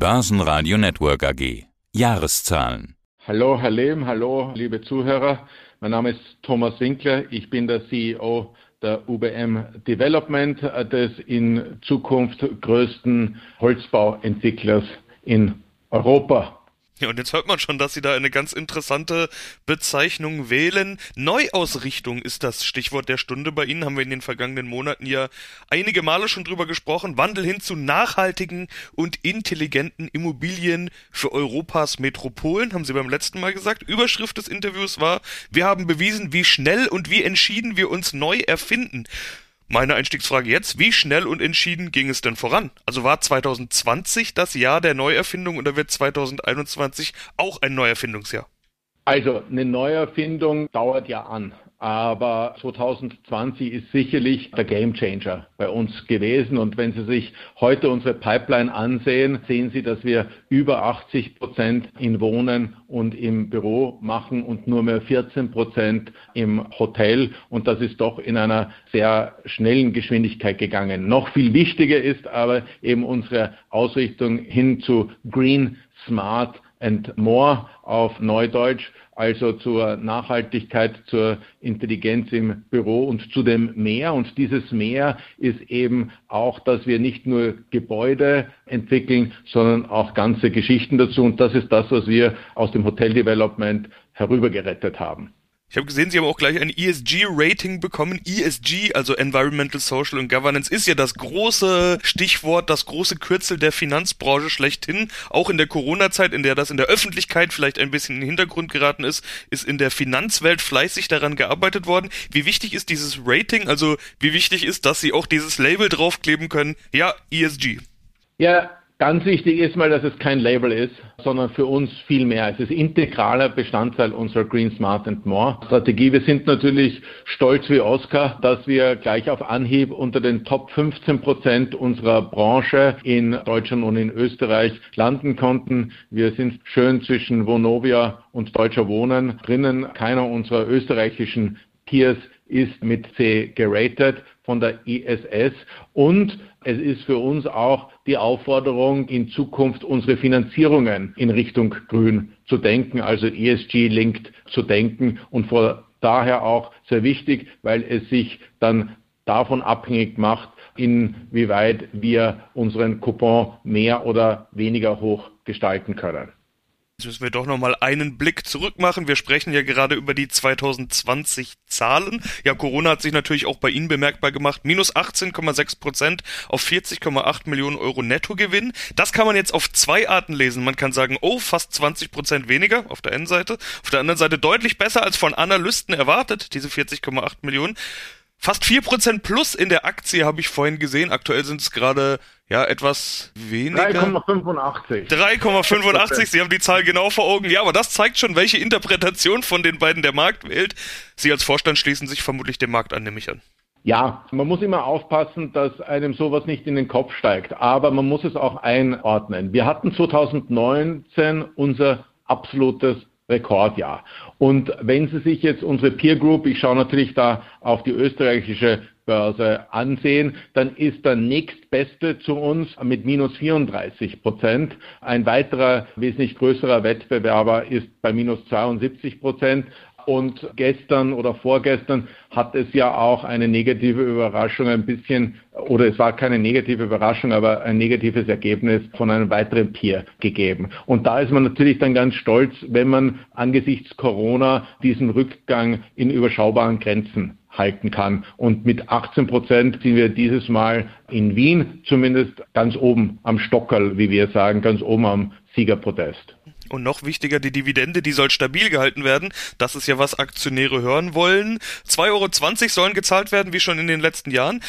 Börsenradio Network AG. Jahreszahlen. Hallo, Herr Lehm, hallo, liebe Zuhörer. Mein Name ist Thomas Winkler. Ich bin der CEO der UBM Development, des in Zukunft größten Holzbauentwicklers in Europa. Ja, und jetzt hört man schon, dass Sie da eine ganz interessante Bezeichnung wählen. Neuausrichtung ist das Stichwort der Stunde bei Ihnen. Haben wir in den vergangenen Monaten ja einige Male schon drüber gesprochen. Wandel hin zu nachhaltigen und intelligenten Immobilien für Europas Metropolen, haben Sie beim letzten Mal gesagt. Überschrift des Interviews war, wir haben bewiesen, wie schnell und wie entschieden wir uns neu erfinden. Meine Einstiegsfrage jetzt, wie schnell und entschieden ging es denn voran? Also war 2020 das Jahr der Neuerfindung oder wird 2021 auch ein Neuerfindungsjahr? Also eine Neuerfindung dauert ja an. Aber 2020 ist sicherlich der Gamechanger bei uns gewesen. Und wenn Sie sich heute unsere Pipeline ansehen, sehen Sie, dass wir über 80 Prozent in Wohnen und im Büro machen und nur mehr 14 Prozent im Hotel. Und das ist doch in einer sehr schnellen Geschwindigkeit gegangen. Noch viel wichtiger ist aber eben unsere Ausrichtung hin zu Green, Smart and More auf Neudeutsch also zur Nachhaltigkeit, zur Intelligenz im Büro und zu dem Mehr. Und dieses Mehr ist eben auch, dass wir nicht nur Gebäude entwickeln, sondern auch ganze Geschichten dazu. Und das ist das, was wir aus dem Hotel Development herübergerettet haben. Ich habe gesehen, Sie haben auch gleich ein ESG-Rating bekommen. ESG, also Environmental, Social und Governance, ist ja das große Stichwort, das große Kürzel der Finanzbranche schlechthin. Auch in der Corona-Zeit, in der das in der Öffentlichkeit vielleicht ein bisschen in den Hintergrund geraten ist, ist in der Finanzwelt fleißig daran gearbeitet worden. Wie wichtig ist dieses Rating? Also wie wichtig ist, dass Sie auch dieses Label draufkleben können? Ja, ESG. Ja, Ganz wichtig ist mal, dass es kein Label ist, sondern für uns viel mehr. Es ist integraler Bestandteil unserer Green Smart and More Strategie. Wir sind natürlich stolz wie Oscar, dass wir gleich auf Anhieb unter den Top 15 Prozent unserer Branche in Deutschland und in Österreich landen konnten. Wir sind schön zwischen Vonovia und Deutscher Wohnen drinnen. Keiner unserer österreichischen Peers ist mit C geratet von der ISS und es ist für uns auch die Aufforderung, in Zukunft unsere Finanzierungen in Richtung Grün zu denken, also ESG-linked zu denken und vor daher auch sehr wichtig, weil es sich dann davon abhängig macht, inwieweit wir unseren Coupon mehr oder weniger hoch gestalten können. Jetzt müssen wir doch nochmal einen Blick zurück machen. Wir sprechen ja gerade über die 2020 Zahlen. Ja, Corona hat sich natürlich auch bei Ihnen bemerkbar gemacht. Minus 18,6 Prozent auf 40,8 Millionen Euro Nettogewinn. Das kann man jetzt auf zwei Arten lesen. Man kann sagen, oh, fast 20 Prozent weniger auf der einen Seite. Auf der anderen Seite deutlich besser als von Analysten erwartet, diese 40,8 Millionen. Fast 4% plus in der Aktie habe ich vorhin gesehen. Aktuell sind es gerade ja etwas weniger. 3,85. 3,85. Sie haben die Zahl genau vor Augen. Ja, aber das zeigt schon, welche Interpretation von den beiden der Markt wählt. Sie als Vorstand schließen sich vermutlich dem Markt an, nehme ich an. Ja, man muss immer aufpassen, dass einem sowas nicht in den Kopf steigt, aber man muss es auch einordnen. Wir hatten 2019 unser absolutes Rekordjahr. Und wenn Sie sich jetzt unsere Peer Group, ich schaue natürlich da auf die österreichische Börse ansehen, dann ist der nächstbeste zu uns mit minus 34 Prozent. Ein weiterer wesentlich größerer Wettbewerber ist bei minus 72 Prozent. Und gestern oder vorgestern hat es ja auch eine negative Überraschung ein bisschen, oder es war keine negative Überraschung, aber ein negatives Ergebnis von einem weiteren Peer gegeben. Und da ist man natürlich dann ganz stolz, wenn man angesichts Corona diesen Rückgang in überschaubaren Grenzen halten kann. Und mit 18 Prozent sind wir dieses Mal in Wien zumindest ganz oben am Stockerl, wie wir sagen, ganz oben am Siegerprotest. Und noch wichtiger, die Dividende, die soll stabil gehalten werden. Das ist ja, was Aktionäre hören wollen. 2,20 Euro sollen gezahlt werden, wie schon in den letzten Jahren.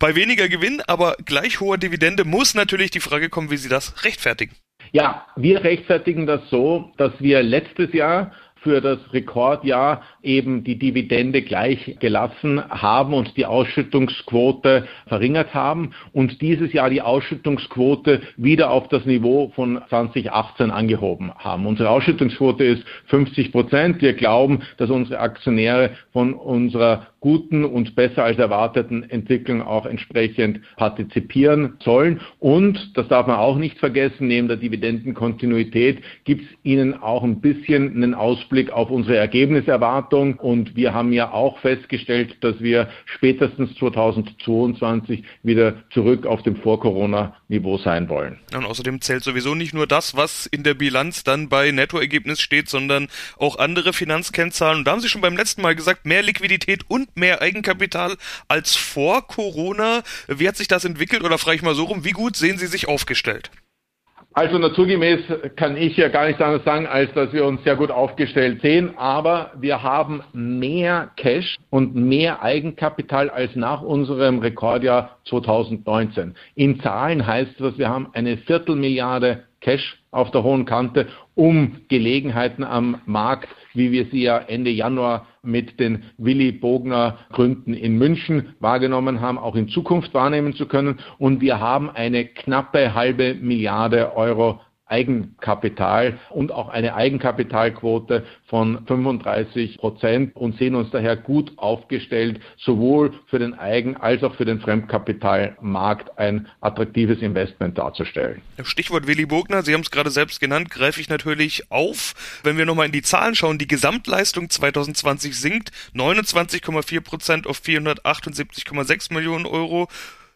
Bei weniger Gewinn, aber gleich hoher Dividende muss natürlich die Frage kommen, wie Sie das rechtfertigen. Ja, wir rechtfertigen das so, dass wir letztes Jahr für das Rekordjahr eben die Dividende gleich gelassen haben und die Ausschüttungsquote verringert haben und dieses Jahr die Ausschüttungsquote wieder auf das Niveau von 2018 angehoben haben. Unsere Ausschüttungsquote ist 50 Prozent. Wir glauben, dass unsere Aktionäre von unserer guten und besser als erwarteten Entwicklung auch entsprechend partizipieren sollen. Und, das darf man auch nicht vergessen, neben der Dividendenkontinuität gibt es Ihnen auch ein bisschen einen Ausblick auf unsere Ergebniserwartung. Und wir haben ja auch festgestellt, dass wir spätestens 2022 wieder zurück auf dem Vor-Corona-Niveau sein wollen. Und außerdem zählt sowieso nicht nur das, was in der Bilanz dann bei Nettoergebnis steht, sondern auch andere Finanzkennzahlen. Und da haben Sie schon beim letzten Mal gesagt, mehr Liquidität und mehr Eigenkapital als vor Corona. Wie hat sich das entwickelt? Oder frage ich mal so rum, wie gut sehen Sie sich aufgestellt? Also naturgemäß kann ich ja gar nichts anderes sagen, als dass wir uns sehr gut aufgestellt sehen, aber wir haben mehr Cash und mehr Eigenkapital als nach unserem Rekordjahr 2019. In Zahlen heißt das, wir haben eine Viertelmilliarde Cash auf der hohen Kante, um Gelegenheiten am Markt, wie wir sie ja Ende Januar mit den Willy Bogner Gründen in München wahrgenommen haben, auch in Zukunft wahrnehmen zu können. Und wir haben eine knappe halbe Milliarde Euro Eigenkapital und auch eine Eigenkapitalquote von 35 Prozent und sehen uns daher gut aufgestellt, sowohl für den Eigen- als auch für den Fremdkapitalmarkt ein attraktives Investment darzustellen. Stichwort Willy Bogner, Sie haben es gerade selbst genannt, greife ich natürlich auf. Wenn wir nochmal in die Zahlen schauen, die Gesamtleistung 2020 sinkt 29,4 Prozent auf 478,6 Millionen Euro.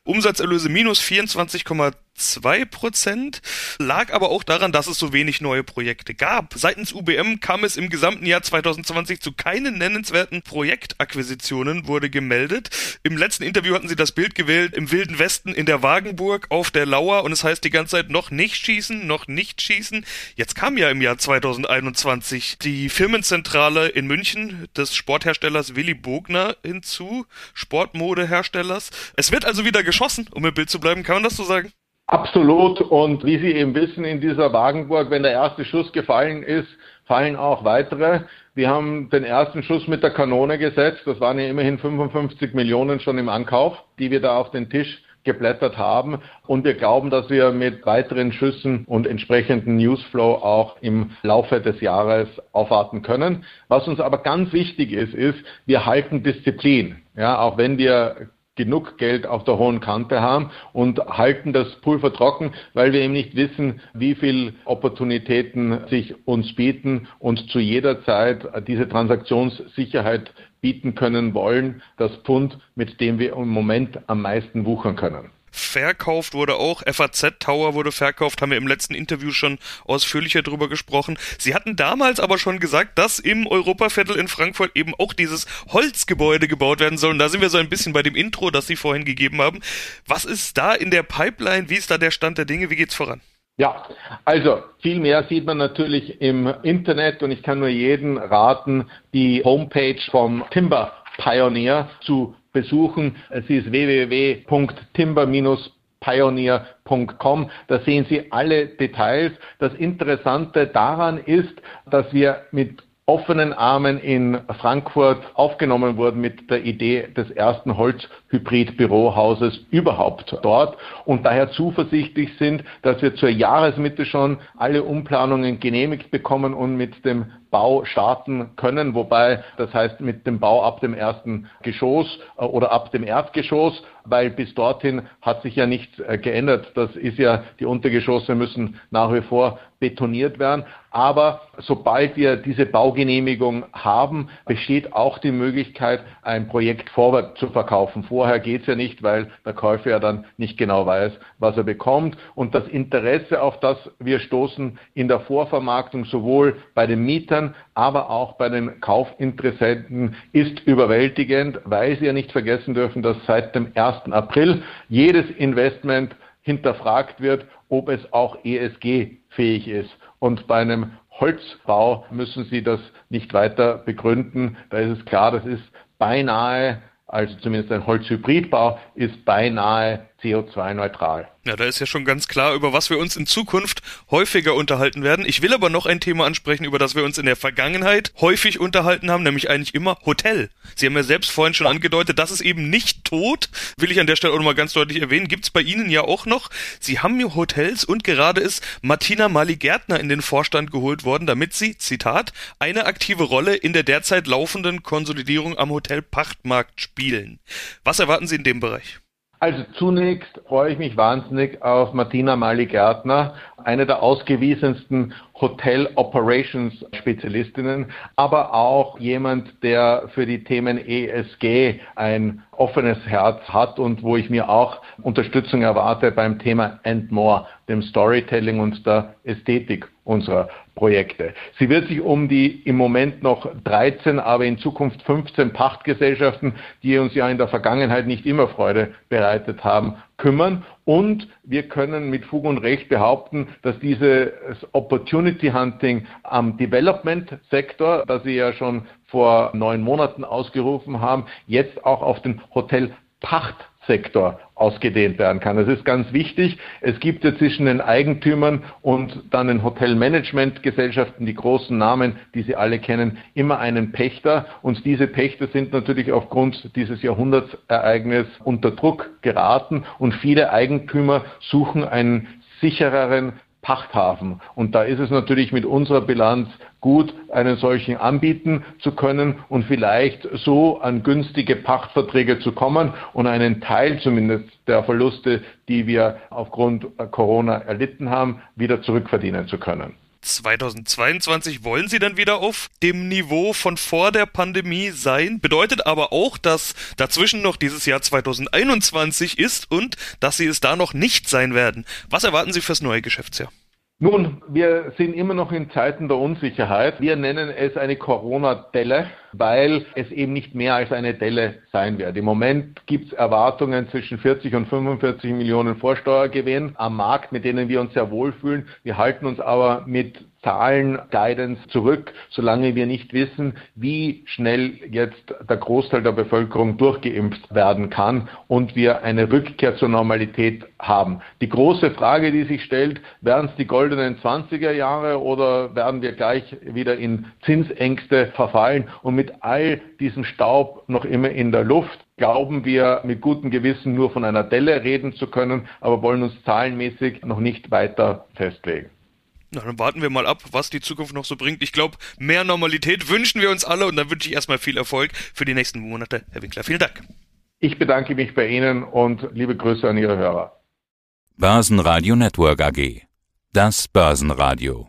Umsatzerlöse minus 24,2 2 Prozent, lag aber auch daran, dass es so wenig neue Projekte gab. Seitens UBM kam es im gesamten Jahr 2020 zu keinen nennenswerten Projektakquisitionen, wurde gemeldet. Im letzten Interview hatten sie das Bild gewählt, im Wilden Westen in der Wagenburg auf der Lauer und es heißt die ganze Zeit noch nicht schießen, noch nicht schießen. Jetzt kam ja im Jahr 2021 die Firmenzentrale in München des Sportherstellers Willy Bogner hinzu, Sportmodeherstellers. Es wird also wieder geschossen, um im Bild zu bleiben, kann man das so sagen? Absolut. Und wie Sie eben wissen, in dieser Wagenburg, wenn der erste Schuss gefallen ist, fallen auch weitere. Wir haben den ersten Schuss mit der Kanone gesetzt. Das waren ja immerhin 55 Millionen schon im Ankauf, die wir da auf den Tisch geblättert haben. Und wir glauben, dass wir mit weiteren Schüssen und entsprechenden Newsflow auch im Laufe des Jahres aufwarten können. Was uns aber ganz wichtig ist, ist, wir halten Disziplin. Ja, auch wenn wir genug Geld auf der hohen Kante haben und halten das Pulver trocken, weil wir eben nicht wissen, wie viel Opportunitäten sich uns bieten und zu jeder Zeit diese Transaktionssicherheit bieten können wollen, das Pfund, mit dem wir im Moment am meisten wuchern können verkauft wurde auch. FAZ Tower wurde verkauft, haben wir im letzten Interview schon ausführlicher drüber gesprochen. Sie hatten damals aber schon gesagt, dass im Europaviertel in Frankfurt eben auch dieses Holzgebäude gebaut werden soll. Und da sind wir so ein bisschen bei dem Intro, das Sie vorhin gegeben haben. Was ist da in der Pipeline? Wie ist da der Stand der Dinge? Wie geht's voran? Ja, also viel mehr sieht man natürlich im Internet und ich kann nur jeden raten, die Homepage vom Timber Pioneer zu besuchen. Sie ist www.timber-pioneer.com. Da sehen Sie alle Details. Das Interessante daran ist, dass wir mit offenen Armen in Frankfurt aufgenommen wurden mit der Idee des ersten Holzhybrid-Bürohauses überhaupt dort und daher zuversichtlich sind, dass wir zur Jahresmitte schon alle Umplanungen genehmigt bekommen und mit dem Bau starten können, wobei das heißt mit dem Bau ab dem ersten Geschoss äh, oder ab dem Erdgeschoss, weil bis dorthin hat sich ja nichts äh, geändert. Das ist ja, die Untergeschosse müssen nach wie vor betoniert werden. Aber sobald wir diese Baugenehmigung haben, besteht auch die Möglichkeit, ein Projekt vorwärts zu verkaufen. Vorher geht es ja nicht, weil der Käufer ja dann nicht genau weiß, was er bekommt. Und das Interesse, auf das wir stoßen in der Vorvermarktung, sowohl bei den Mietern, aber auch bei den Kaufinteressenten, ist überwältigend, weil Sie ja nicht vergessen dürfen, dass seit dem 1. April jedes Investment hinterfragt wird, ob es auch ESG-fähig ist. Und bei einem Holzbau müssen Sie das nicht weiter begründen. Da ist es klar, das ist beinahe, also zumindest ein Holzhybridbau, ist beinahe CO2-neutral. Ja, da ist ja schon ganz klar, über was wir uns in Zukunft häufiger unterhalten werden. Ich will aber noch ein Thema ansprechen, über das wir uns in der Vergangenheit häufig unterhalten haben, nämlich eigentlich immer Hotel. Sie haben ja selbst vorhin schon angedeutet, das ist eben nicht tot, will ich an der Stelle auch nochmal ganz deutlich erwähnen, gibt's bei Ihnen ja auch noch. Sie haben ja Hotels und gerade ist Martina Mali-Gärtner in den Vorstand geholt worden, damit sie, Zitat, eine aktive Rolle in der derzeit laufenden Konsolidierung am Hotelpachtmarkt spielen. Was erwarten Sie in dem Bereich? Also zunächst freue ich mich wahnsinnig auf Martina Mali-Gärtner, eine der ausgewiesensten Hotel Operations Spezialistinnen, aber auch jemand, der für die Themen ESG ein offenes Herz hat und wo ich mir auch Unterstützung erwarte beim Thema And More, dem Storytelling und der Ästhetik unserer Projekte. Sie wird sich um die im Moment noch 13, aber in Zukunft 15 Pachtgesellschaften, die uns ja in der Vergangenheit nicht immer Freude bereitet haben, kümmern. Und wir können mit Fug und Recht behaupten, dass dieses Opportunity Hunting am Development Sektor, das Sie ja schon vor neun Monaten ausgerufen haben, jetzt auch auf den Hotel Pachtsektor ausgedehnt werden kann. Das ist ganz wichtig. Es gibt ja zwischen den Eigentümern und dann den Hotelmanagementgesellschaften, die großen Namen, die Sie alle kennen, immer einen Pächter. Und diese Pächter sind natürlich aufgrund dieses Jahrhundertsereignisses unter Druck geraten und viele Eigentümer suchen einen sichereren Pachthafen. Und da ist es natürlich mit unserer Bilanz gut, einen solchen anbieten zu können und vielleicht so an günstige Pachtverträge zu kommen und einen Teil zumindest der Verluste, die wir aufgrund Corona erlitten haben, wieder zurückverdienen zu können. 2022 wollen sie dann wieder auf dem Niveau von vor der Pandemie sein. Bedeutet aber auch, dass dazwischen noch dieses Jahr 2021 ist und dass sie es da noch nicht sein werden. Was erwarten Sie fürs neue Geschäftsjahr? Nun, wir sind immer noch in Zeiten der Unsicherheit. Wir nennen es eine Corona-Delle, weil es eben nicht mehr als eine Delle sein wird. Im Moment gibt es Erwartungen zwischen 40 und 45 Millionen Vorsteuergewinn am Markt, mit denen wir uns sehr wohlfühlen. Wir halten uns aber mit Zahlen, Guidance zurück, solange wir nicht wissen, wie schnell jetzt der Großteil der Bevölkerung durchgeimpft werden kann und wir eine Rückkehr zur Normalität haben. Die große Frage, die sich stellt, werden es die goldenen 20er Jahre oder werden wir gleich wieder in Zinsängste verfallen und mit all diesem Staub noch immer in der Luft glauben wir mit gutem Gewissen nur von einer Delle reden zu können, aber wollen uns zahlenmäßig noch nicht weiter festlegen. Na, dann warten wir mal ab, was die Zukunft noch so bringt. Ich glaube, mehr Normalität wünschen wir uns alle und dann wünsche ich erstmal viel Erfolg für die nächsten Monate. Herr Winkler, vielen Dank. Ich bedanke mich bei Ihnen und liebe Grüße an Ihre Hörer. Börsenradio Network AG. Das Börsenradio.